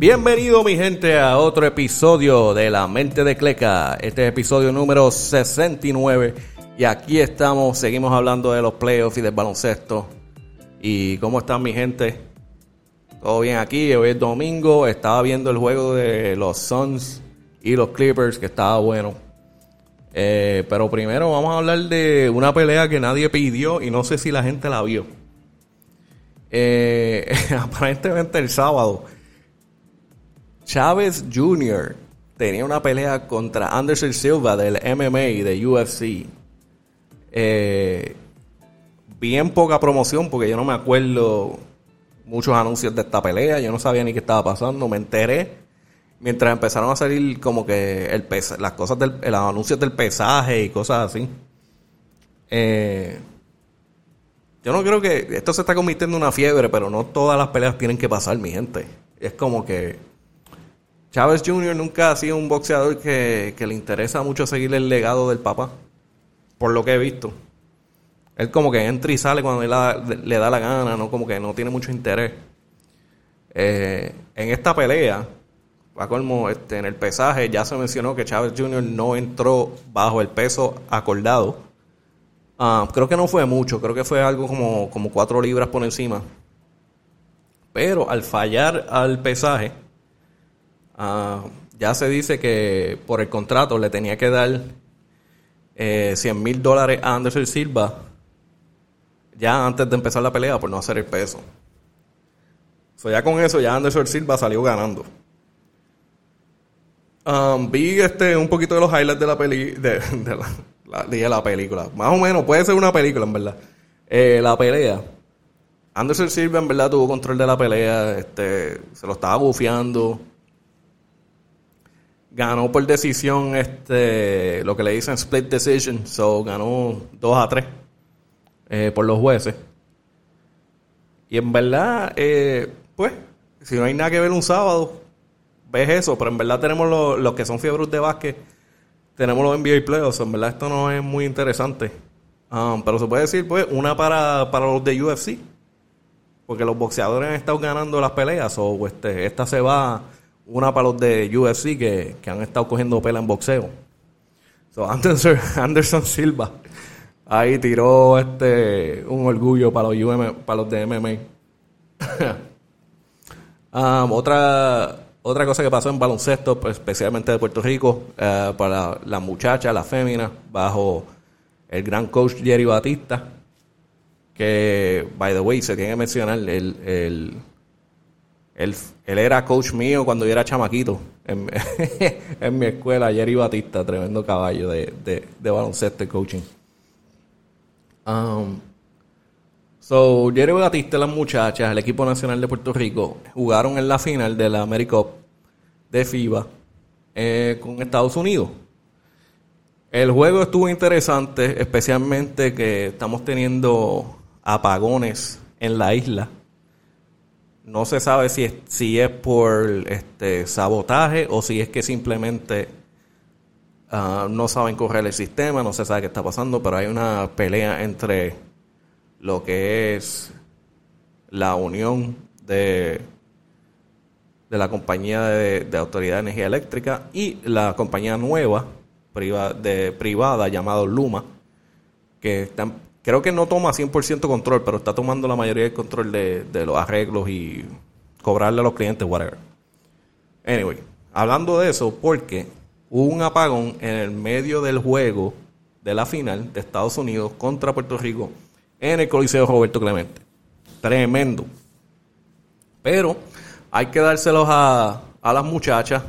Bienvenido mi gente a otro episodio de La Mente de Cleca. Este es episodio número 69 y aquí estamos, seguimos hablando de los playoffs y del baloncesto. ¿Y cómo están mi gente? Todo bien aquí, hoy es domingo, estaba viendo el juego de los Suns y los Clippers que estaba bueno. Eh, pero primero vamos a hablar de una pelea que nadie pidió y no sé si la gente la vio. Eh, aparentemente el sábado Chávez Jr. tenía una pelea contra Anderson Silva del MMA y de UFC. Eh, bien poca promoción porque yo no me acuerdo muchos anuncios de esta pelea. Yo no sabía ni qué estaba pasando. Me enteré mientras empezaron a salir como que el las cosas del los anuncios del pesaje y cosas así. Eh, yo no creo que esto se está convirtiendo en una fiebre, pero no todas las peleas tienen que pasar, mi gente. Es como que Chávez Jr. nunca ha sido un boxeador que, le interesa mucho seguir el legado del papá, por lo que he visto. Él como que entra y sale cuando le da, la gana, no como que no tiene mucho interés. Eh, en esta pelea, este, en el pesaje ya se mencionó que Chávez Jr. no entró bajo el peso acordado. Ah, creo que no fue mucho, creo que fue algo como, como cuatro libras por encima. Pero al fallar al pesaje, Ah, ya se dice que por el contrato le tenía que dar eh, 100 mil dólares a Anderson Silva ya antes de empezar la pelea por no hacer el peso. So, ya con eso ya Anderson Silva salió ganando. Um, vi este un poquito de los highlights de la peli de, la, la, película. Más o menos, puede ser una película en verdad. Eh, la pelea. Anderson Silva en verdad tuvo control de la pelea, este, se lo estaba bufeando ganó por decisión este lo que le dicen split decision, so ganó 2 a 3 eh, por los jueces. Y en verdad, eh, pues, si no hay nada que ver un sábado, ves eso, pero en verdad tenemos los, que son fiebres de básquet, tenemos los NBA Playoffs, en verdad esto no es muy interesante. Um, pero se puede decir, pues, una para, para los de UFC, porque los boxeadores han estado ganando las peleas, o este, esta se va una para los de UFC que, han estado cogiendo pela en boxeo. So Anderson, Anderson Silva ahí tiró este un orgullo para los para los de MMA. Um, otra otra cosa que pasó en baloncesto, pues, especialmente de Puerto Rico, uh, para las muchachas, las féminas, bajo el gran coach Jerry Batista, que, by the way, se tiene que mencionar el él, era coach mío cuando yo era chamaquito en, mi escuela, Jerry Batista, tremendo caballo de, baloncesto y coaching. Um, so, Jerry Batista y las muchachas, el equipo nacional de Puerto Rico, jugaron en la final de la AmeriCup de FIBA eh, con Estados Unidos. El juego estuvo interesante, especialmente que estamos teniendo apagones en la isla no se sabe si es, si es por este sabotaje o si es que simplemente ah, no saben correr el sistema, no se sabe qué está pasando, pero hay una pelea entre lo que es la unión de, de la compañía de, Autoridad de Energía Eléctrica y la compañía nueva de, privada llamada Luma, que están creo que no toma 100% control, pero está tomando la mayoría del control de, los arreglos y cobrarle a los clientes, whatever. Anyway, hablando de eso, porque hubo un apagón en el medio del juego de la final de Estados Unidos contra Puerto Rico en el Coliseo Roberto Clemente. Tremendo. Pero hay que dárselos a, las muchachas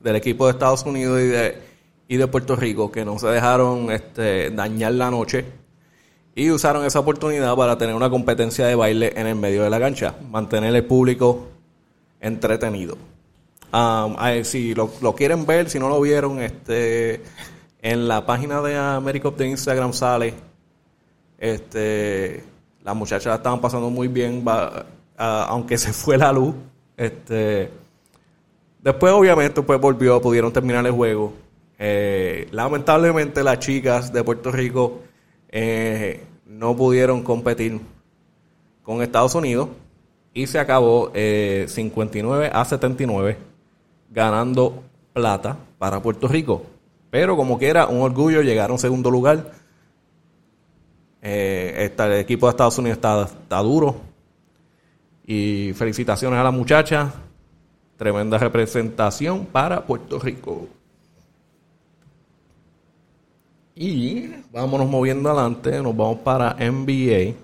del equipo de Estados Unidos y de, y de Puerto Rico que no se dejaron este, dañar la noche y usaron esa oportunidad para tener una competencia de baile en el medio de la cancha, mantener el público entretenido. Si lo, quieren ver, si no lo vieron, este en la página de Americop de Instagram sale, este, las muchachas estaban pasando muy bien, aunque se fue la luz, este, después obviamente pues volvió, pudieron terminar el juego. Eh, lamentablemente las chicas de Puerto Rico eh, no pudieron competir con Estados Unidos y se acabó 59 a 79 ganando plata para Puerto Rico. Pero como que era un orgullo llegar a un segundo lugar. el equipo de Estados Unidos está, está duro. Y felicitaciones a la muchacha. Tremenda representación para Puerto Rico. Y vámonos moviendo adelante, nos vamos para NBA.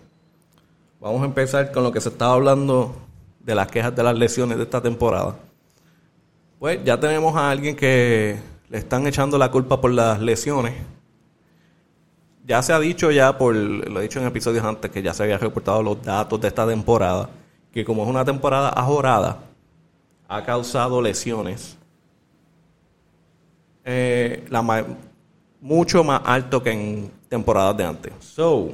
Vamos a empezar con lo que se estaba hablando de las quejas de las lesiones de esta temporada. Pues ya tenemos a alguien que le están echando la culpa por las lesiones. Ya se ha dicho ya por, lo he dicho en episodios antes, que ya se había reportado los datos de esta temporada, que como es una temporada ajorada, ha causado lesiones. Eh, mucho más alto que en temporadas de antes. So,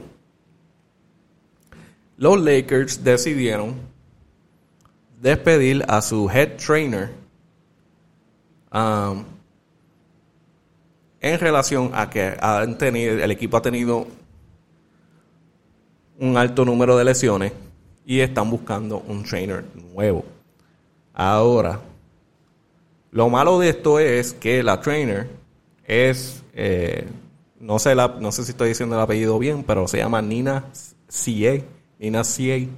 los Lakers decidieron despedir a su head trainer um, en relación a que han tenido, el equipo ha tenido un alto número de lesiones y están buscando un trainer nuevo. Ahora, lo malo de esto es que la trainer es, eh, no, sé la, no sé si estoy diciendo el apellido bien, pero se llama Nina C.A. Nina C.A.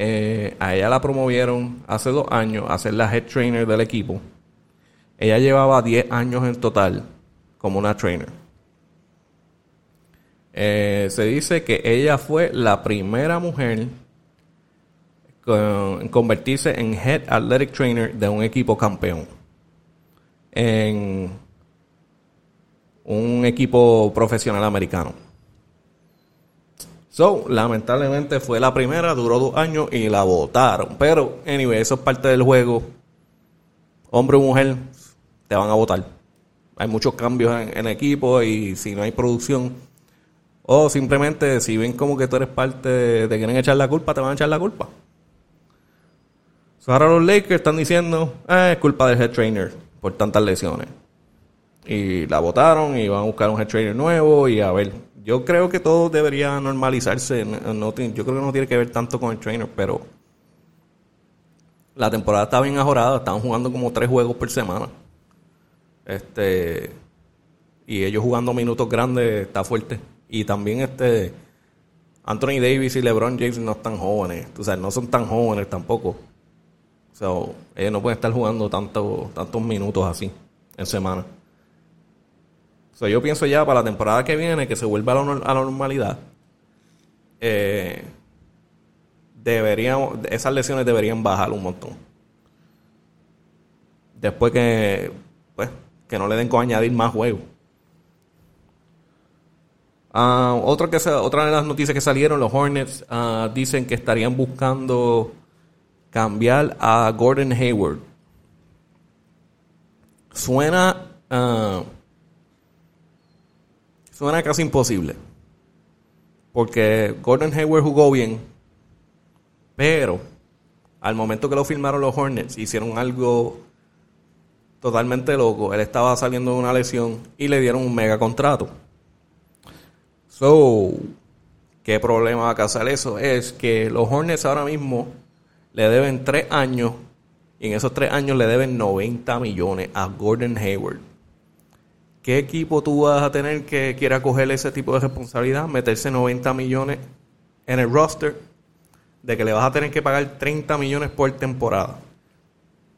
Eh, a ella la promovieron hace dos años a ser la head trainer del equipo. Ella llevaba 10 años en total como una trainer. Eh, se dice que ella fue la primera mujer en convertirse en Head Athletic Trainer de un equipo campeón. En un equipo profesional americano. So, lamentablemente fue la primera, duró dos años y la votaron. Pero, anyway, eso es parte del juego. Hombre o mujer, te van a votar. Hay muchos cambios en, equipo y si no hay producción, o simplemente si ven como que tú eres parte de, quieren echar la culpa, te van a echar la culpa ahora los Lakers están diciendo, ah, es culpa del head trainer por tantas lesiones. Y la votaron y van a buscar un head trainer nuevo y a ver. Yo creo que todo debería normalizarse. yo creo que no tiene que ver tanto con el trainer, pero la temporada está bien ajorada. Estaban jugando como tres juegos por semana. Este y ellos jugando minutos grandes está fuerte. Y también este Anthony Davis y LeBron James no están jóvenes. O sea, no son tan jóvenes tampoco. So, ellos no pueden estar jugando tanto, tantos minutos así en semana. So, yo pienso ya para la temporada que viene que se vuelva a la, normalidad. Eh, esas lesiones deberían bajar un montón. Después que, pues, que no le den con añadir más juegos. Ah, otra, que otra de las noticias que salieron, los Hornets ah, dicen que estarían buscando cambiar a Gordon Hayward. Suena. Ah, suena casi imposible. Porque Gordon Hayward jugó bien. Pero al momento que lo firmaron los Hornets, hicieron algo totalmente loco. Él estaba saliendo de una lesión y le dieron un mega contrato. So, ¿qué problema va a causar eso? Es que los Hornets ahora mismo le deben tres años y en esos tres años le deben 90 millones a Gordon Hayward. ¿Qué equipo tú vas a tener que quiera coger ese tipo de responsabilidad? Meterse 90 millones en el roster de que le vas a tener que pagar 30 millones por temporada.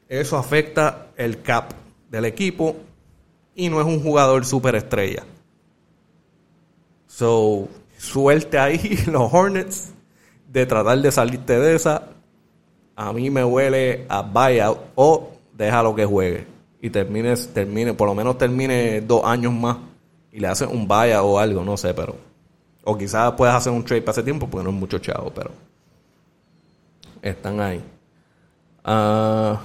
Eso afecta el cap del equipo y no es un jugador superestrella. So, suelte ahí los Hornets de tratar de salirte de esa a mí me huele a buyout o déjalo que juegue y termine, termine, por lo menos termine dos años más y le hace un buyout o algo, no sé, pero. O quizás puedas hacer un trade para ese tiempo porque no es mucho chavo, pero. Están ahí. Ah,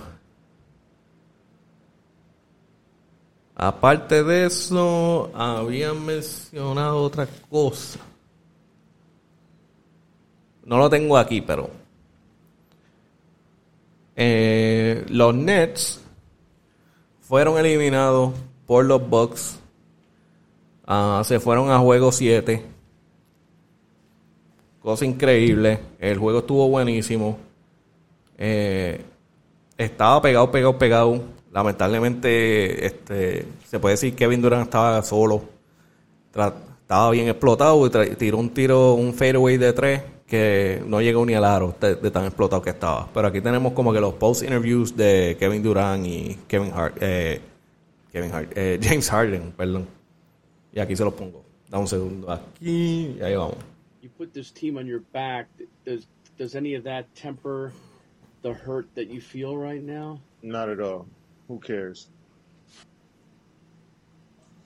aparte de eso, habían mencionado otra cosa. No lo tengo aquí, pero eh, los Nets fueron eliminados por los Bucks. Ah, se fueron a juego 7. Cosa increíble. El juego estuvo buenísimo. Eh, estaba pegado, pegado, pegado. Lamentablemente, este, se puede decir que Kevin Durant estaba solo. estaba bien explotado y tiró un tiro, un fadeaway de tres que no llegó ni al aro de, tan explotado que estaba. Pero aquí tenemos como que los post interviews de Kevin Durant y Kevin Hart, eh, Kevin Hart, eh, James Harden, perdón. Y aquí se los pongo. Da un segundo aquí y ahí vamos. You put this team on your back. Does does any of that temper the hurt that you feel right now? Not at all. Who cares?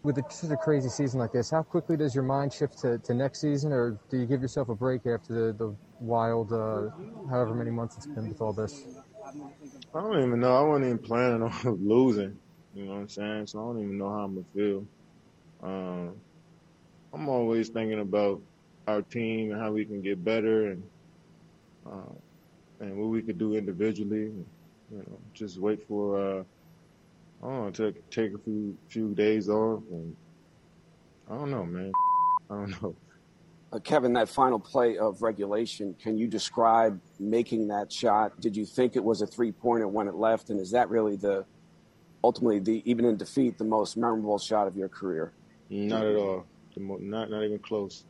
With a, such a crazy season like this, how quickly does your mind shift to, to next season, or do you give yourself a break after the, the wild, uh, however many months it's been with all this? I don't even know. I wasn't even planning on losing. You know what I'm saying? So I don't even know how I'm gonna feel. Um, I'm always thinking about our team and how we can get better and uh, and what we could do individually. And, you know, just wait for uh, I don't know, take take a few few days off, and I don't know, man. I don't know. Uh, Kevin, that final play of regulation, can you describe making that shot? Did you think it was a three pointer when it left, and is that really the ultimately the even in defeat the most memorable shot of your career? Not at all. Mo- not not even close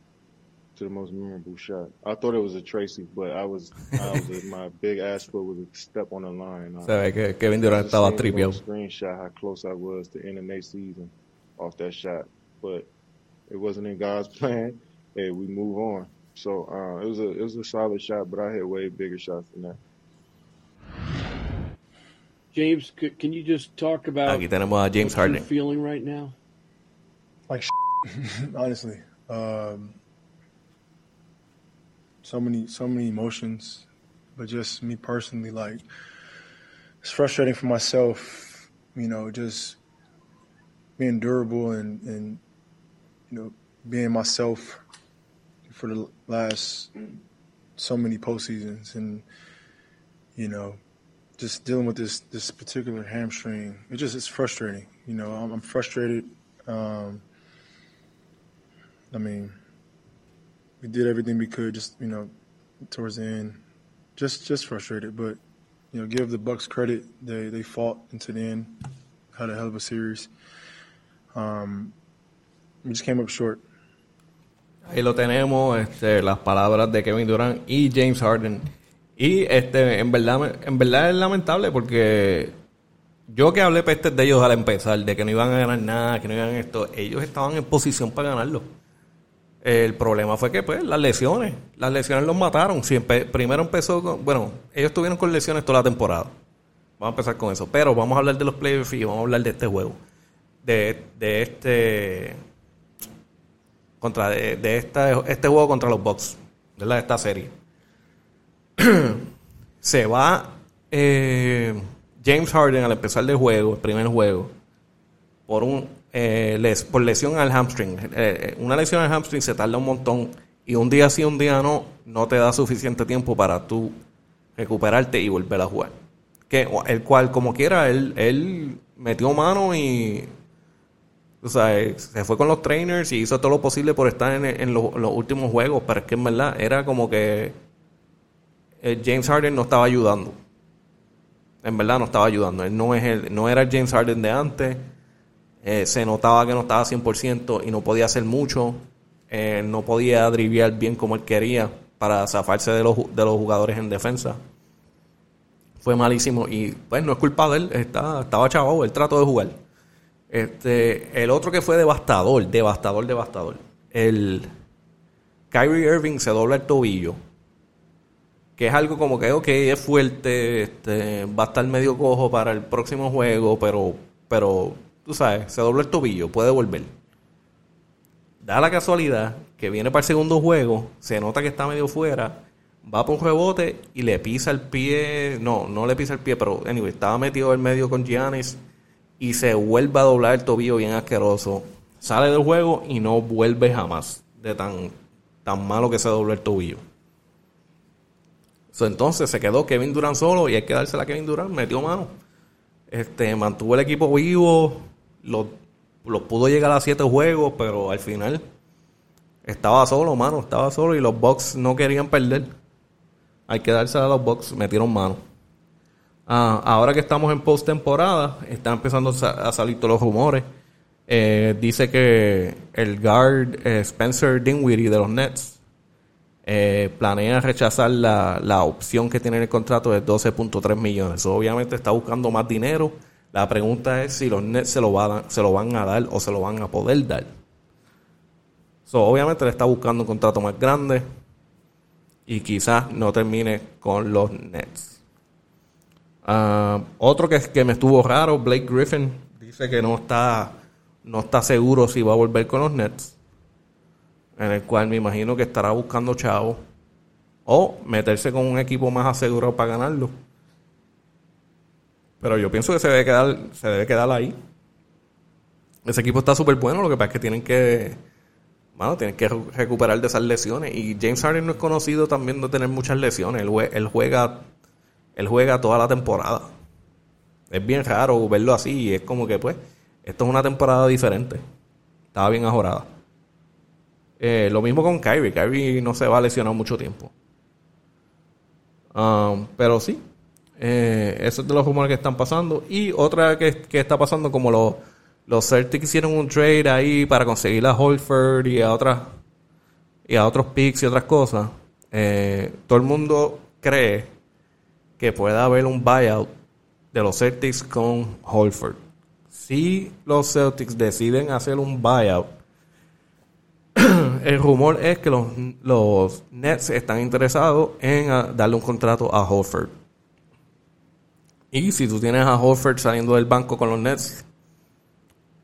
to the most memorable shot. I thought it was a Tracy, but I was, I was my big ass foot was a step on the line. I, Sabe que Kevin Durant estaba tripeado. Screenshot how close I was to end the next season off that shot, but it wasn't in God's plan. Hey, we move on. So uh, it was a it was a solid shot, but I had way bigger shots than that. James, can you just talk about Aquí tenemos a James Harden. feeling right now? Like honestly, um, so many so many emotions, but just me personally, like it's frustrating for myself. You know, just being durable and and you know being myself for the last so many postseasons, and you know just dealing with this this particular hamstring. It just it's frustrating. You know, I'm, I'm frustrated. Um, I mean, we did everything we could, just you know, towards the end, just just frustrated. But you know, give the Bucks credit; they they fought into the end, had a hell of a series. Um, we just came up short. Ahí lo tenemos, este, las palabras de Kevin Durant y James Harden. Y este, en verdad, en verdad es lamentable porque yo que hablé pestes de ellos al empezar, de que no iban a ganar nada, que no iban a esto, ellos estaban en posición para ganarlo. El problema fue que, pues, las lesiones. Las lesiones los mataron. Primero empezó con. Bueno, ellos estuvieron con lesiones toda la temporada. Vamos a empezar con eso. Pero vamos a hablar de los playoffs y vamos a hablar de este juego. De, de este. Contra. De, de esta, este juego contra los Bucks. ¿Verdad? De esta serie. Se va. Eh, James Harden al empezar el juego, el primer juego. Por un eh, les, por lesión al hamstring. Eh, eh, una lesión al hamstring se tarda un montón y un día sí, un día no, no te da suficiente tiempo para tú recuperarte y volver a jugar. Que, el cual, como quiera, él, él metió mano y o sea, se fue con los trainers y hizo todo lo posible por estar en, los, últimos juegos, pero es que en verdad era como que James Harden no estaba ayudando. En verdad no estaba ayudando. Él no, es el, no era el James Harden de antes eh, se notaba que no estaba 100% y no podía hacer mucho. Eh, no podía driviar bien como él quería para zafarse de los, de los jugadores en defensa. Fue malísimo y pues no es culpa de él, está, estaba chavado, él trató de jugar. Este, el otro que fue devastador, devastador, devastador. El Kyrie Irving se dobla el tobillo. Que es algo como que, ok, es fuerte, este, va a estar medio cojo para el próximo juego, pero, pero tú sabes, se dobló el tobillo, puede volver. Da la casualidad que viene para el segundo juego, se nota que está medio fuera, va por un rebote y le pisa el pie, no, no le pisa el pie, pero anyway, estaba metido en medio con Giannis y se vuelve a doblar el tobillo bien asqueroso. Sale del juego y no vuelve jamás de tan, tan malo que se dobló el tobillo. entonces se quedó Kevin Durant solo y hay que dársela a Kevin Durant, metió mano. Este, mantuvo el equipo vivo, los, pudo llegar a siete juegos, pero al final estaba solo, mano, estaba solo y los Bucks no querían perder. Hay que darse a los Bucks, metieron mano. Ah, ahora que estamos en postemporada, están empezando a sa- a salir todos los rumores. Eh, dice que el guard eh, Spencer Dinwiddie de los Nets eh, planea rechazar la, la opción que tiene en el contrato de 12.3 millones. Obviamente está buscando más dinero. La pregunta es si los Nets se lo, van a, se lo van a dar o se lo van a poder dar. So, obviamente le está buscando un contrato más grande y quizás no termine con los Nets. Ah, otro que, que me estuvo raro, Blake Griffin, dice que no está, no está seguro si va a volver con los Nets. En el cual me imagino que estará buscando chavo. O meterse con un equipo más asegurado para ganarlo. Pero yo pienso que se debe quedar, se debe quedar ahí. Ese equipo está súper bueno, lo que pasa es que tienen que. Bueno, tienen que re- recuperar de esas lesiones. Y James Harden no es conocido también de tener muchas lesiones. Él juega. Él juega toda la temporada. Es bien raro verlo así. Y es como que, pues, esto es una temporada diferente. Estaba bien ajorada. Eh, lo mismo con Kyrie. Kyrie no se va a lesionar mucho tiempo. Um, pero sí, eh, es de los rumores que están pasando. Y otra que, está pasando, como los, los Celtics hicieron un trade ahí para conseguir a Holford y a otras y a otros picks y otras cosas. eh, todo el mundo cree que puede haber un buyout de los Celtics con Holford. Si los Celtics deciden hacer un buyout, el rumor es que los, los Nets están interesados en ah, darle un contrato a Horford. Y si tú tienes a Horford saliendo del banco con los Nets,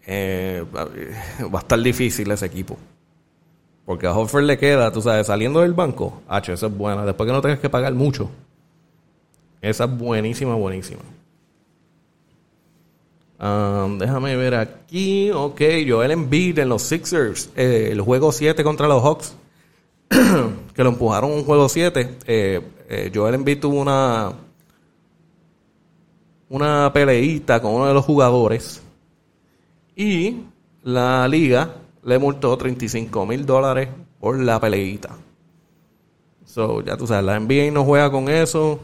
eh, va a estar difícil ese equipo. Porque a Horford le queda, tú sabes, saliendo del banco, H, esa es buena. Después que no tengas que pagar mucho. Esa es buenísima, buenísima. Um, déjame ver aquí. Ok, Joel Embiid en los Sixers. eh, el juego 7 contra los Hawks. que lo empujaron un juego 7. Eh, eh, Joel Embiid tuvo una una peleita con uno de los jugadores. Y la liga le multó 35 mil dólares por la peleita. So, ya tú sabes, la NBA no juega con eso.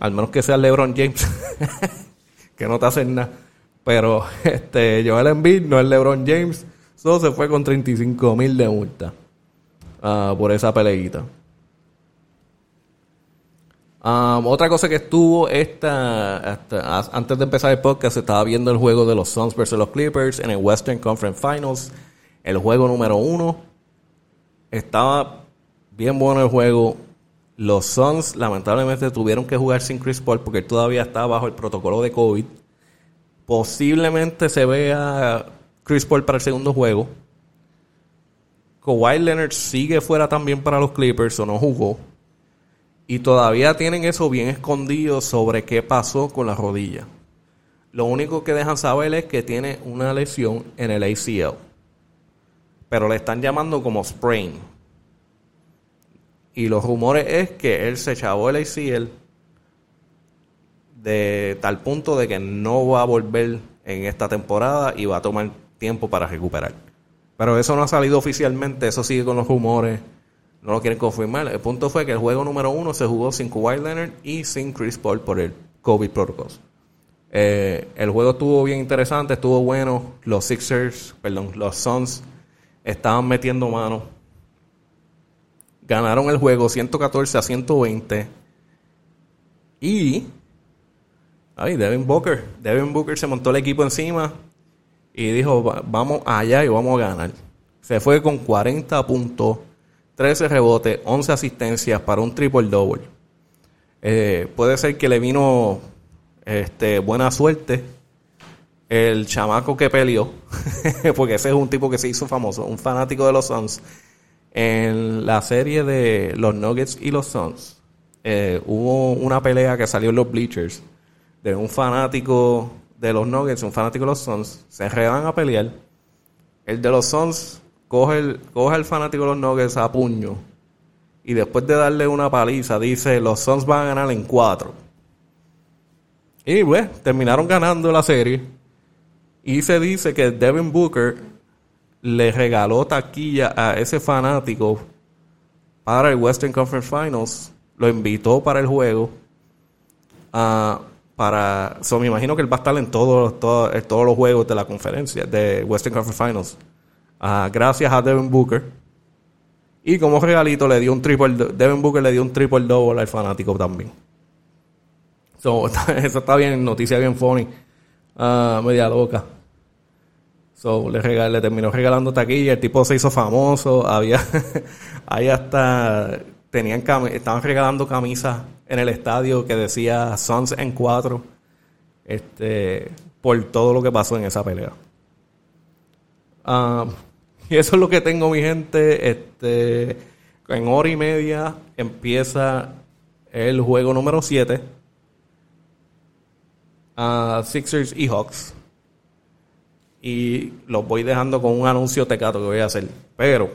Al menos que sea LeBron James. que no te hacen nada. Pero este Joel Embiid no es LeBron James. So se fue con 35 mil de multa. ah, por esa peleita. Um, otra cosa que estuvo esta, antes de empezar el podcast, estaba viendo el juego de los Suns versus los Clippers en el Western Conference Finals. El juego número uno. Estaba bien bueno el juego. Los Suns lamentablemente tuvieron que jugar sin Chris Paul porque todavía está bajo el protocolo de COVID. Posiblemente se vea Chris Paul para el segundo juego. Kawhi Leonard sigue fuera también para los Clippers o no jugó. Y todavía tienen eso bien escondido sobre qué pasó con la rodilla. Lo único que dejan saber es que tiene una lesión en el ACL. Pero le están llamando como sprain. Y los rumores es que él se chavó el ACL de tal punto de que no va a volver en esta temporada y va a tomar tiempo para recuperar. Pero eso no ha salido oficialmente, eso sigue con los rumores, no lo quieren confirmar. El punto fue que el juego número uno se jugó sin Kawhi Leonard y sin Chris Paul por el COVID protocols. Eh, el juego estuvo bien interesante, estuvo bueno. Los Sixers, perdón, los Suns estaban metiendo mano. Ganaron el juego 114 a 120. Y Ay, Devin Booker. Devin Booker se montó el equipo encima y dijo, "Va- vamos allá y vamos a ganar. Se fue con 40 puntos, 13 rebotes, 11 asistencias para un triple-double. Eh, puede ser que le vino este, buena suerte el chamaco que peleó, porque ese es un tipo que se hizo famoso, un fanático de los Suns. En la serie de los Nuggets y los Suns, eh, hubo una pelea que salió en los bleachers de un fanático de los Nuggets, un fanático de los Suns, se enredan a pelear. El de los Suns coge, el, coge al fanático de los Nuggets a puño y después de darle una paliza dice los Suns van a ganar en cuatro. Y pues terminaron ganando la serie y se dice que Devin Booker le regaló taquilla a ese fanático para el Western Conference Finals, lo invitó para el juego, ah, para... So, me imagino que él va a estar en todos, todos, los juegos de la conferencia, de Western Conference Finals. Ah, gracias a Devin Booker. Y como regalito le dio un triple... Devin Booker le dio un triple double al fanático también. So, eso está bien, noticia bien funny. Ah, media loca. So, le, regal, le terminó regalando taquilla, el tipo se hizo famoso, había, ahí hasta, tenían estaban regalando camisas en el estadio que decía Suns en 4, este, por todo lo que pasó en esa pelea. Ah, y eso es lo que tengo, mi gente, este, en hora y media empieza el juego número 7, uh, Sixers y Hawks y los voy dejando con un anuncio tecato que voy a hacer. Pero,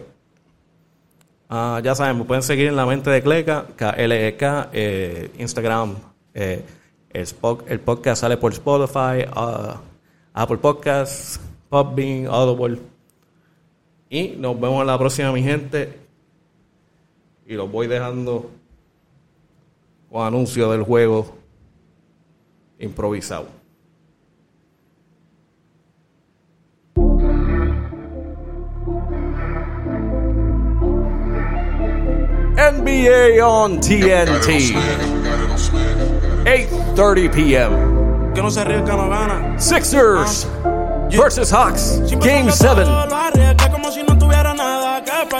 ah, ya saben, me pueden seguir en la mente de Cleca, KLEK, eh, Instagram. Eh, el, podcast sale por Spotify, uh, Apple Podcasts, Podbean, Audible. Y nos vemos en la próxima, mi gente. Y los voy dejando con anuncio del juego improvisado. NBA on TNT. 8:30 p.m. Que no se arriesga no gana. Sixers versus Hawks. Game 7.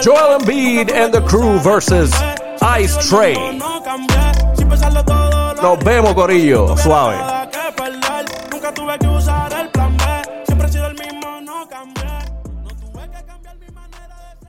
Joel Embiid and the crew versus Ice Train. Nos vemos, Corillo. Suave.